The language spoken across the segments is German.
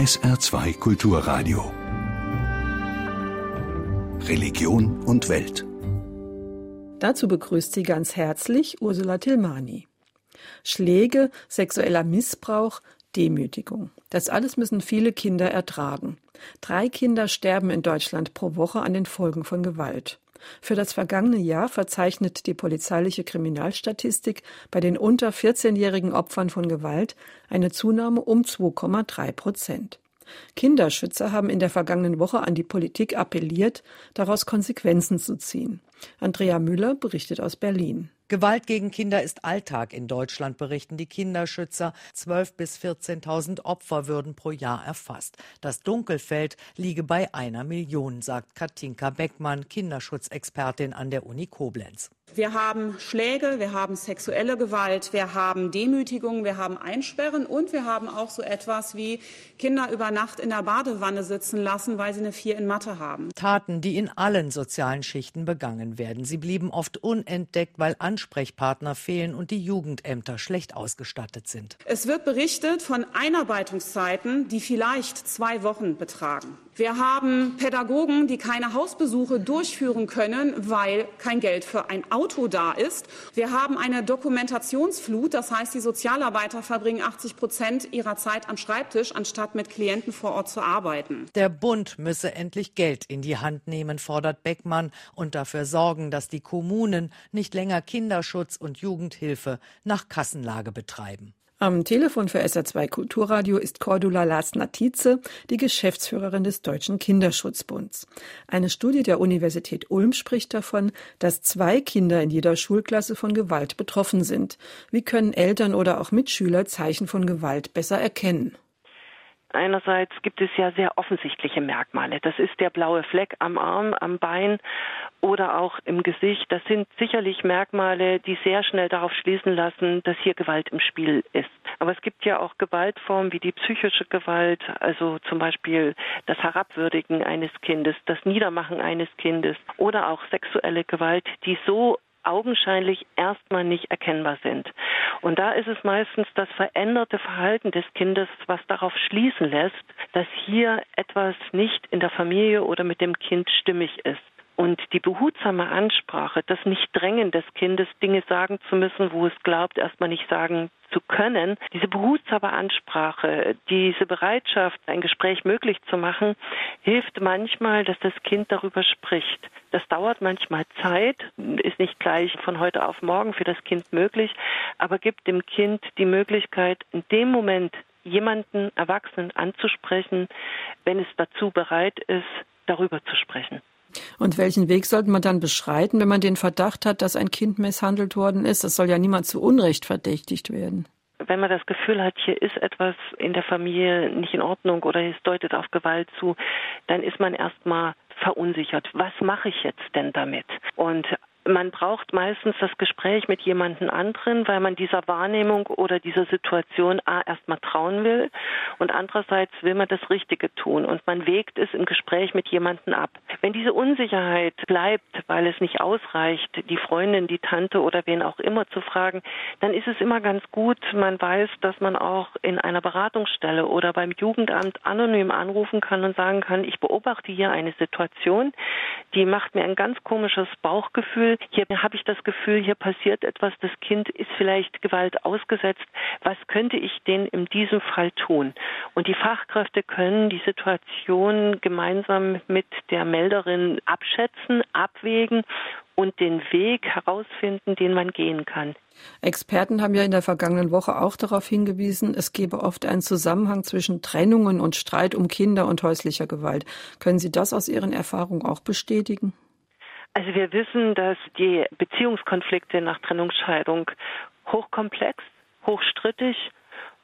SR2 Kulturradio. Religion und Welt. Dazu begrüßt sie ganz herzlich Ursula Tilmani. Schläge, sexueller Missbrauch, Demütigung. Das alles müssen viele Kinder ertragen. Drei Kinder sterben in Deutschland pro Woche an den Folgen von Gewalt. Für das vergangene Jahr verzeichnet die polizeiliche Kriminalstatistik bei den unter 14-jährigen Opfern von Gewalt eine Zunahme um 2,3 Prozent. Kinderschützer haben in der vergangenen Woche an die Politik appelliert, daraus Konsequenzen zu ziehen. Andrea Müller berichtet aus Berlin. Gewalt gegen Kinder ist Alltag in Deutschland, berichten die Kinderschützer. 12.000 bis 14.000 Opfer würden pro Jahr erfasst. Das Dunkelfeld liege bei einer Million, sagt Katinka Beckmann, Kinderschutzexpertin an der Uni Koblenz. Wir haben Schläge, wir haben sexuelle Gewalt, wir haben Demütigung, wir haben Einsperren und wir haben auch so etwas wie Kinder über Nacht in der Badewanne sitzen lassen, weil sie eine Vier in Mathe haben. Taten, die in allen sozialen Schichten begangen werden. Sie blieben oft unentdeckt, weil Ansprechpartner fehlen und die Jugendämter schlecht ausgestattet sind. Es wird berichtet von Einarbeitungszeiten, die vielleicht zwei Wochen betragen. Wir haben Pädagogen, die keine Hausbesuche durchführen können, weil kein Geld für ein Auto da ist. Wir haben eine Dokumentationsflut, das heißt, die Sozialarbeiter verbringen 80 Prozent ihrer Zeit am Schreibtisch, anstatt mit Klienten vor Ort zu arbeiten. Der Bund müsse endlich Geld in die Hand nehmen, fordert Beckmann, und dafür sorgen, dass die Kommunen nicht länger Kinderschutz und Jugendhilfe nach Kassenlage betreiben. Am Telefon für SR2 Kulturradio ist Cordula Lars-Natize, die Geschäftsführerin des Deutschen Kinderschutzbunds. Eine Studie der Universität Ulm spricht davon, dass zwei Kinder in jeder Schulklasse von Gewalt betroffen sind. Wie können Eltern oder auch Mitschüler Zeichen von Gewalt besser erkennen? Einerseits gibt es ja sehr offensichtliche Merkmale. Das ist der blaue Fleck am Arm, am Bein oder auch im Gesicht. Das sind sicherlich Merkmale, die sehr schnell darauf schließen lassen, dass hier Gewalt im Spiel ist. Aber es gibt ja auch Gewaltformen wie die psychische Gewalt, also zum Beispiel das Herabwürdigen eines Kindes, das Niedermachen eines Kindes oder auch sexuelle Gewalt, die so augenscheinlich erstmal nicht erkennbar sind. Und da ist es meistens das veränderte Verhalten des Kindes, was darauf schließen lässt, dass hier etwas nicht in der Familie oder mit dem Kind stimmig ist. Und die behutsame Ansprache, das Nicht-Drängen des Kindes, Dinge sagen zu müssen, wo es glaubt, erstmal nicht sagen zu können, diese behutsame Ansprache, diese Bereitschaft, ein Gespräch möglich zu machen, hilft manchmal, dass das Kind darüber spricht. Das dauert manchmal Zeit, ist nicht gleich von heute auf morgen für das Kind möglich, aber gibt dem Kind die Möglichkeit, in dem Moment jemanden Erwachsenen anzusprechen, wenn es dazu bereit ist, darüber zu sprechen. Und welchen Weg sollte man dann beschreiten, wenn man den Verdacht hat, dass ein Kind misshandelt worden ist? Das soll ja niemand zu Unrecht verdächtigt werden. Wenn man das Gefühl hat, hier ist etwas in der Familie nicht in Ordnung oder es deutet auf Gewalt zu, dann ist man erstmal verunsichert. Was mache ich jetzt denn damit? Und man braucht meistens das Gespräch mit jemandem anderen, weil man dieser Wahrnehmung oder dieser Situation A erstmal trauen will und andererseits will man das Richtige tun und man wägt es im Gespräch mit jemandem ab. Wenn diese Unsicherheit bleibt, weil es nicht ausreicht, die Freundin, die Tante oder wen auch immer zu fragen, dann ist es immer ganz gut, man weiß, dass man auch in einer Beratungsstelle oder beim Jugendamt anonym anrufen kann und sagen kann, ich beobachte hier eine Situation, die macht mir ein ganz komisches Bauchgefühl hier habe ich das Gefühl, hier passiert etwas, das Kind ist vielleicht Gewalt ausgesetzt. Was könnte ich denn in diesem Fall tun? Und die Fachkräfte können die Situation gemeinsam mit der Melderin abschätzen, abwägen und den Weg herausfinden, den man gehen kann. Experten haben ja in der vergangenen Woche auch darauf hingewiesen, es gebe oft einen Zusammenhang zwischen Trennungen und Streit um Kinder und häuslicher Gewalt. Können Sie das aus Ihren Erfahrungen auch bestätigen? Also wir wissen, dass die Beziehungskonflikte nach Trennungsscheidung hochkomplex, hochstrittig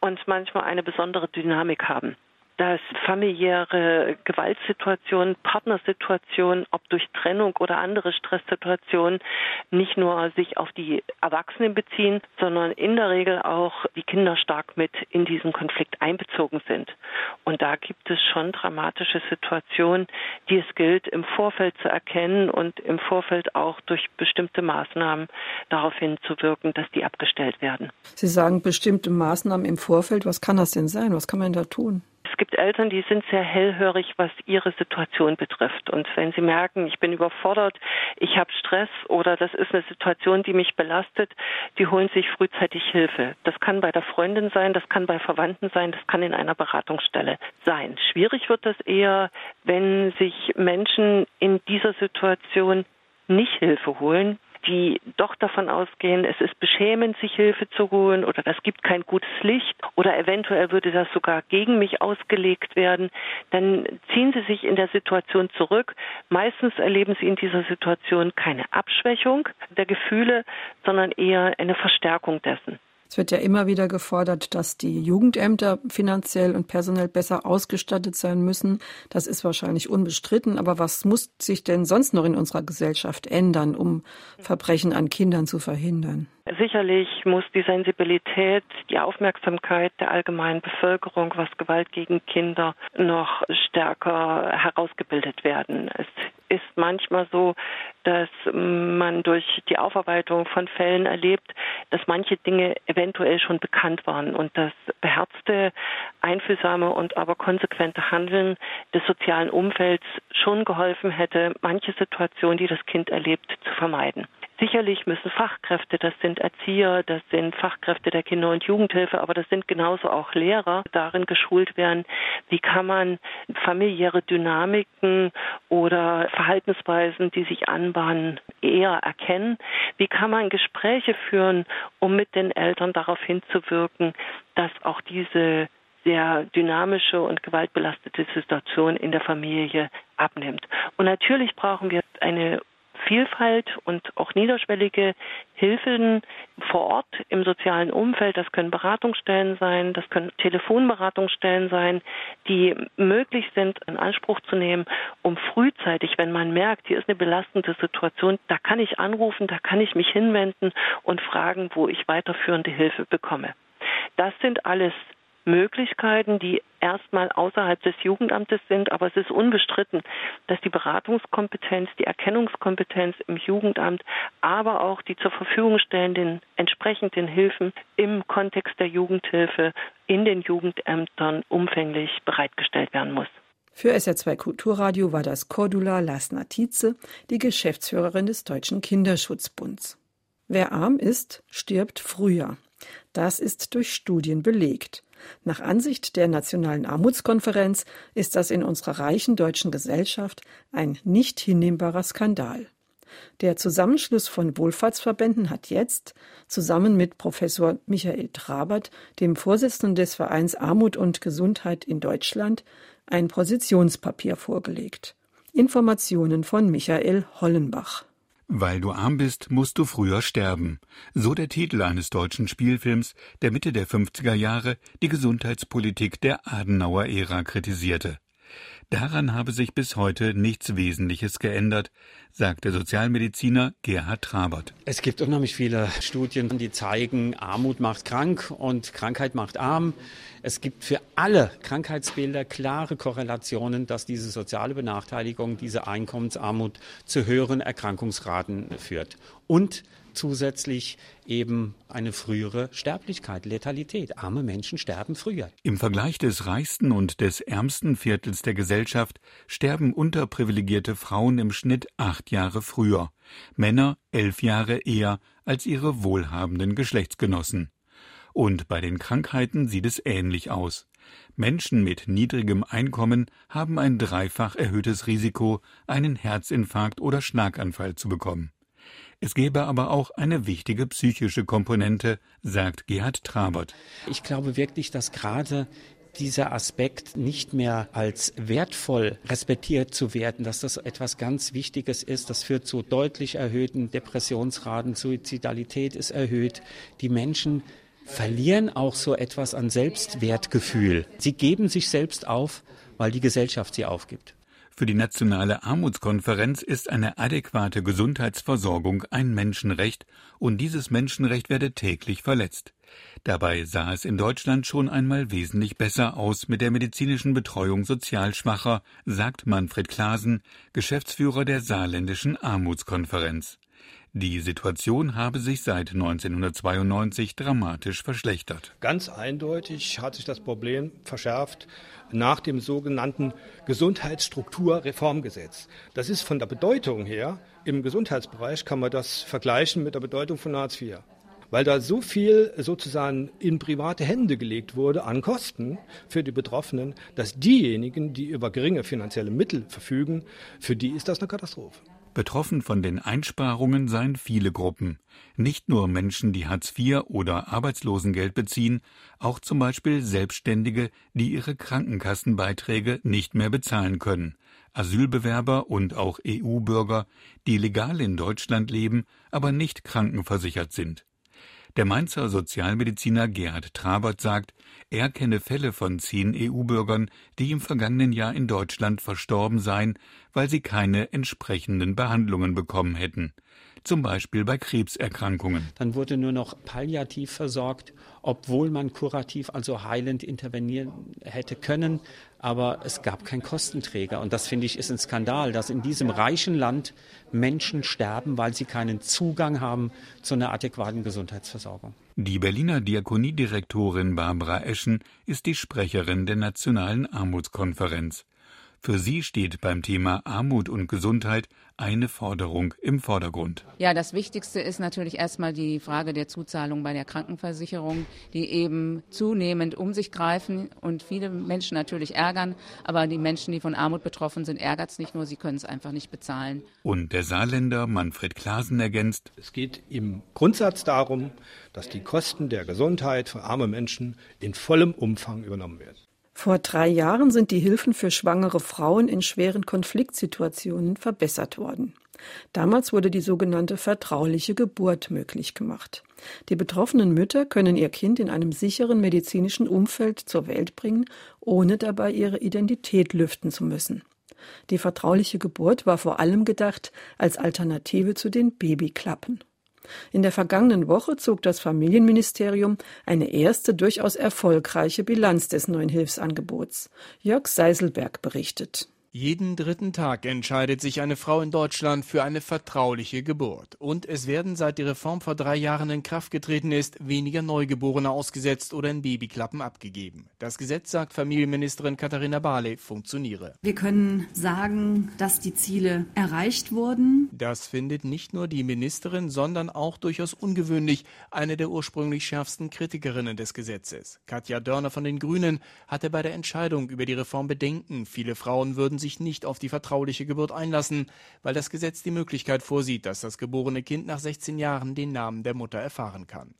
und manchmal eine besondere Dynamik haben dass familiäre Gewaltsituationen, Partnersituationen, ob durch Trennung oder andere Stresssituationen, nicht nur sich auf die Erwachsenen beziehen, sondern in der Regel auch die Kinder stark mit in diesen Konflikt einbezogen sind. Und da gibt es schon dramatische Situationen, die es gilt, im Vorfeld zu erkennen und im Vorfeld auch durch bestimmte Maßnahmen darauf hinzuwirken, dass die abgestellt werden. Sie sagen bestimmte Maßnahmen im Vorfeld. Was kann das denn sein? Was kann man da tun? Es gibt Eltern, die sind sehr hellhörig, was ihre Situation betrifft. Und wenn sie merken, ich bin überfordert, ich habe Stress oder das ist eine Situation, die mich belastet, die holen sich frühzeitig Hilfe. Das kann bei der Freundin sein, das kann bei Verwandten sein, das kann in einer Beratungsstelle sein. Schwierig wird das eher, wenn sich Menschen in dieser Situation nicht Hilfe holen, die doch davon ausgehen, es ist beschämend, sich Hilfe zu holen oder das gibt kein gutes Licht oder eventuell würde das sogar gegen mich ausgelegt werden, dann ziehen sie sich in der Situation zurück. Meistens erleben sie in dieser Situation keine Abschwächung der Gefühle, sondern eher eine Verstärkung dessen. Es wird ja immer wieder gefordert, dass die Jugendämter finanziell und personell besser ausgestattet sein müssen. Das ist wahrscheinlich unbestritten. Aber was muss sich denn sonst noch in unserer Gesellschaft ändern, um Verbrechen an Kindern zu verhindern? Sicherlich muss die Sensibilität, die Aufmerksamkeit der allgemeinen Bevölkerung, was Gewalt gegen Kinder noch stärker herausgebildet werden. Es ist manchmal so, dass man durch die Aufarbeitung von Fällen erlebt, dass manche Dinge eventuell schon bekannt waren und das beherzte, einfühlsame und aber konsequente Handeln des sozialen Umfelds schon geholfen hätte, manche Situationen, die das Kind erlebt, zu vermeiden. Sicherlich müssen Fachkräfte, das sind Erzieher, das sind Fachkräfte der Kinder- und Jugendhilfe, aber das sind genauso auch Lehrer, darin geschult werden, wie kann man familiäre Dynamiken oder Verhaltensweisen, die sich anbahnen, eher erkennen. Wie kann man Gespräche führen, um mit den Eltern darauf hinzuwirken, dass auch diese sehr dynamische und gewaltbelastete Situation in der Familie abnimmt. Und natürlich brauchen wir eine Vielfalt und auch niederschwellige Hilfen vor Ort im sozialen Umfeld. Das können Beratungsstellen sein, das können Telefonberatungsstellen sein, die möglich sind, in Anspruch zu nehmen, um frühzeitig, wenn man merkt, hier ist eine belastende Situation, da kann ich anrufen, da kann ich mich hinwenden und fragen, wo ich weiterführende Hilfe bekomme. Das sind alles Möglichkeiten, die erstmal außerhalb des Jugendamtes sind, aber es ist unbestritten, dass die Beratungskompetenz, die Erkennungskompetenz im Jugendamt, aber auch die zur Verfügung stellenden entsprechenden Hilfen im Kontext der Jugendhilfe in den Jugendämtern umfänglich bereitgestellt werden muss. Für SR2 Kulturradio war das Cordula Lasner Tietze, die Geschäftsführerin des Deutschen Kinderschutzbunds. Wer arm ist, stirbt früher. Das ist durch Studien belegt. Nach Ansicht der Nationalen Armutskonferenz ist das in unserer reichen deutschen Gesellschaft ein nicht hinnehmbarer Skandal. Der Zusammenschluss von Wohlfahrtsverbänden hat jetzt, zusammen mit Professor Michael Trabert, dem Vorsitzenden des Vereins Armut und Gesundheit in Deutschland, ein Positionspapier vorgelegt. Informationen von Michael Hollenbach. Weil du arm bist, musst du früher sterben. So der Titel eines deutschen Spielfilms, der Mitte der 50er Jahre die Gesundheitspolitik der Adenauer-Ära kritisierte. Daran habe sich bis heute nichts Wesentliches geändert, sagt der Sozialmediziner Gerhard Trabert. Es gibt unheimlich viele Studien, die zeigen, Armut macht krank und Krankheit macht arm. Es gibt für alle Krankheitsbilder klare Korrelationen, dass diese soziale Benachteiligung, diese Einkommensarmut zu höheren Erkrankungsraten führt. Und zusätzlich eben eine frühere Sterblichkeit, Letalität. Arme Menschen sterben früher. Im Vergleich des reichsten und des ärmsten Viertels der Gesellschaft sterben unterprivilegierte Frauen im Schnitt acht Jahre früher, Männer elf Jahre eher als ihre wohlhabenden Geschlechtsgenossen. Und bei den Krankheiten sieht es ähnlich aus. Menschen mit niedrigem Einkommen haben ein dreifach erhöhtes Risiko, einen Herzinfarkt oder Schlaganfall zu bekommen. Es gäbe aber auch eine wichtige psychische Komponente, sagt Gerhard Trabert. Ich glaube wirklich, dass gerade dieser Aspekt nicht mehr als wertvoll respektiert zu werden, dass das etwas ganz Wichtiges ist. Das führt zu deutlich erhöhten Depressionsraten, Suizidalität ist erhöht. Die Menschen verlieren auch so etwas an Selbstwertgefühl. Sie geben sich selbst auf, weil die Gesellschaft sie aufgibt. Für die Nationale Armutskonferenz ist eine adäquate Gesundheitsversorgung ein Menschenrecht und dieses Menschenrecht werde täglich verletzt. Dabei sah es in Deutschland schon einmal wesentlich besser aus mit der medizinischen Betreuung sozial Schwacher, sagt Manfred Klasen, Geschäftsführer der Saarländischen Armutskonferenz. Die Situation habe sich seit 1992 dramatisch verschlechtert. Ganz eindeutig hat sich das Problem verschärft nach dem sogenannten Gesundheitsstrukturreformgesetz. Das ist von der Bedeutung her, im Gesundheitsbereich kann man das vergleichen mit der Bedeutung von Hartz IV weil da so viel sozusagen in private Hände gelegt wurde an Kosten für die Betroffenen, dass diejenigen, die über geringe finanzielle Mittel verfügen, für die ist das eine Katastrophe. Betroffen von den Einsparungen seien viele Gruppen. Nicht nur Menschen, die Hartz IV oder Arbeitslosengeld beziehen, auch zum Beispiel Selbstständige, die ihre Krankenkassenbeiträge nicht mehr bezahlen können, Asylbewerber und auch EU-Bürger, die legal in Deutschland leben, aber nicht krankenversichert sind. Der Mainzer Sozialmediziner Gerhard Trabert sagt, er kenne Fälle von zehn EU-Bürgern, die im vergangenen Jahr in Deutschland verstorben seien, weil sie keine entsprechenden Behandlungen bekommen hätten zum Beispiel bei Krebserkrankungen. Dann wurde nur noch palliativ versorgt, obwohl man kurativ, also heilend intervenieren hätte können. Aber es gab keinen Kostenträger. Und das finde ich ist ein Skandal, dass in diesem reichen Land Menschen sterben, weil sie keinen Zugang haben zu einer adäquaten Gesundheitsversorgung. Die Berliner Diakoniedirektorin Barbara Eschen ist die Sprecherin der Nationalen Armutskonferenz. Für sie steht beim Thema Armut und Gesundheit eine Forderung im Vordergrund. Ja, das Wichtigste ist natürlich erstmal die Frage der Zuzahlung bei der Krankenversicherung, die eben zunehmend um sich greifen und viele Menschen natürlich ärgern. Aber die Menschen, die von Armut betroffen sind, ärgert es nicht nur, sie können es einfach nicht bezahlen. Und der Saarländer Manfred Klasen ergänzt. Es geht im Grundsatz darum, dass die Kosten der Gesundheit für arme Menschen in vollem Umfang übernommen werden. Vor drei Jahren sind die Hilfen für schwangere Frauen in schweren Konfliktsituationen verbessert worden. Damals wurde die sogenannte vertrauliche Geburt möglich gemacht. Die betroffenen Mütter können ihr Kind in einem sicheren medizinischen Umfeld zur Welt bringen, ohne dabei ihre Identität lüften zu müssen. Die vertrauliche Geburt war vor allem gedacht als Alternative zu den Babyklappen. In der vergangenen Woche zog das Familienministerium eine erste durchaus erfolgreiche Bilanz des neuen Hilfsangebots. Jörg Seiselberg berichtet. Jeden dritten Tag entscheidet sich eine Frau in Deutschland für eine vertrauliche Geburt. Und es werden, seit die Reform vor drei Jahren in Kraft getreten ist, weniger Neugeborene ausgesetzt oder in Babyklappen abgegeben. Das Gesetz, sagt Familienministerin Katharina Barley, funktioniere. Wir können sagen, dass die Ziele erreicht wurden. Das findet nicht nur die Ministerin, sondern auch durchaus ungewöhnlich eine der ursprünglich schärfsten Kritikerinnen des Gesetzes. Katja Dörner von den Grünen hatte bei der Entscheidung über die Reform Bedenken. Viele Frauen würden sich nicht auf die vertrauliche Geburt einlassen, weil das Gesetz die Möglichkeit vorsieht, dass das geborene Kind nach 16 Jahren den Namen der Mutter erfahren kann.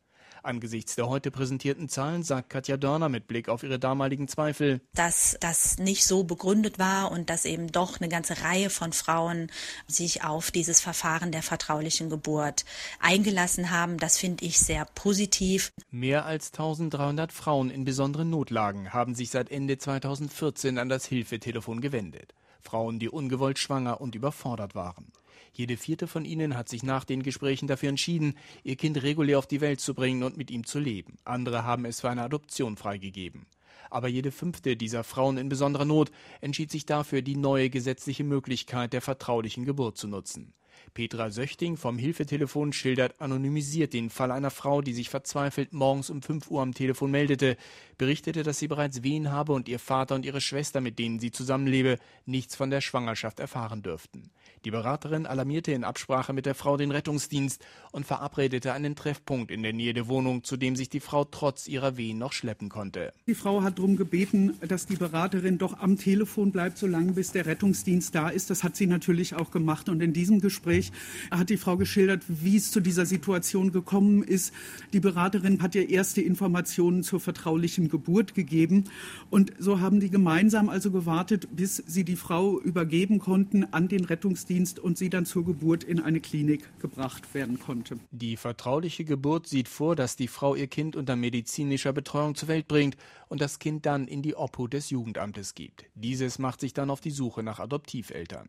Angesichts der heute präsentierten Zahlen sagt Katja Dörner mit Blick auf ihre damaligen Zweifel, dass das nicht so begründet war und dass eben doch eine ganze Reihe von Frauen sich auf dieses Verfahren der vertraulichen Geburt eingelassen haben. Das finde ich sehr positiv. Mehr als 1300 Frauen in besonderen Notlagen haben sich seit Ende 2014 an das Hilfetelefon gewendet. Frauen, die ungewollt schwanger und überfordert waren. Jede vierte von ihnen hat sich nach den Gesprächen dafür entschieden, ihr Kind regulär auf die Welt zu bringen und mit ihm zu leben. Andere haben es für eine Adoption freigegeben. Aber jede fünfte dieser Frauen in besonderer Not entschied sich dafür, die neue gesetzliche Möglichkeit der vertraulichen Geburt zu nutzen. Petra Söchting vom Hilfetelefon schildert anonymisiert den Fall einer Frau, die sich verzweifelt morgens um 5 Uhr am Telefon meldete, berichtete, dass sie bereits Wehen habe und ihr Vater und ihre Schwester, mit denen sie zusammenlebe, nichts von der Schwangerschaft erfahren dürften. Die Beraterin alarmierte in Absprache mit der Frau den Rettungsdienst und verabredete einen Treffpunkt in der Nähe der Wohnung, zu dem sich die Frau trotz ihrer Wehen noch schleppen konnte. Die Frau hat darum gebeten, dass die Beraterin doch am Telefon bleibt, solange bis der Rettungsdienst da ist. Das hat sie natürlich auch gemacht. Und in diesem Gespräch hat die Frau geschildert, wie es zu dieser Situation gekommen ist. Die Beraterin hat ihr erste Informationen zur vertraulichen Geburt gegeben. Und so haben die gemeinsam also gewartet, bis sie die Frau übergeben konnten an den Rettungsdienst Rettungsdienst und sie dann zur Geburt in eine Klinik gebracht werden konnte. Die vertrauliche Geburt sieht vor, dass die Frau ihr Kind unter medizinischer Betreuung zur Welt bringt und das Kind dann in die Obhut des Jugendamtes gibt. Dieses macht sich dann auf die Suche nach Adoptiveltern.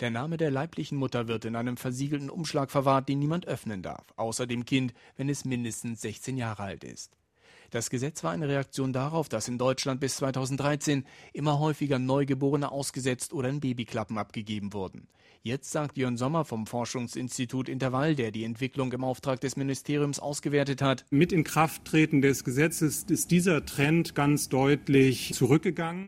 Der Name der leiblichen Mutter wird in einem versiegelten Umschlag verwahrt, den niemand öffnen darf, außer dem Kind, wenn es mindestens 16 Jahre alt ist. Das Gesetz war eine Reaktion darauf, dass in Deutschland bis 2013 immer häufiger Neugeborene ausgesetzt oder in Babyklappen abgegeben wurden. Jetzt sagt Jörn Sommer vom Forschungsinstitut Intervall, der die Entwicklung im Auftrag des Ministeriums ausgewertet hat. Mit Inkrafttreten des Gesetzes ist dieser Trend ganz deutlich zurückgegangen.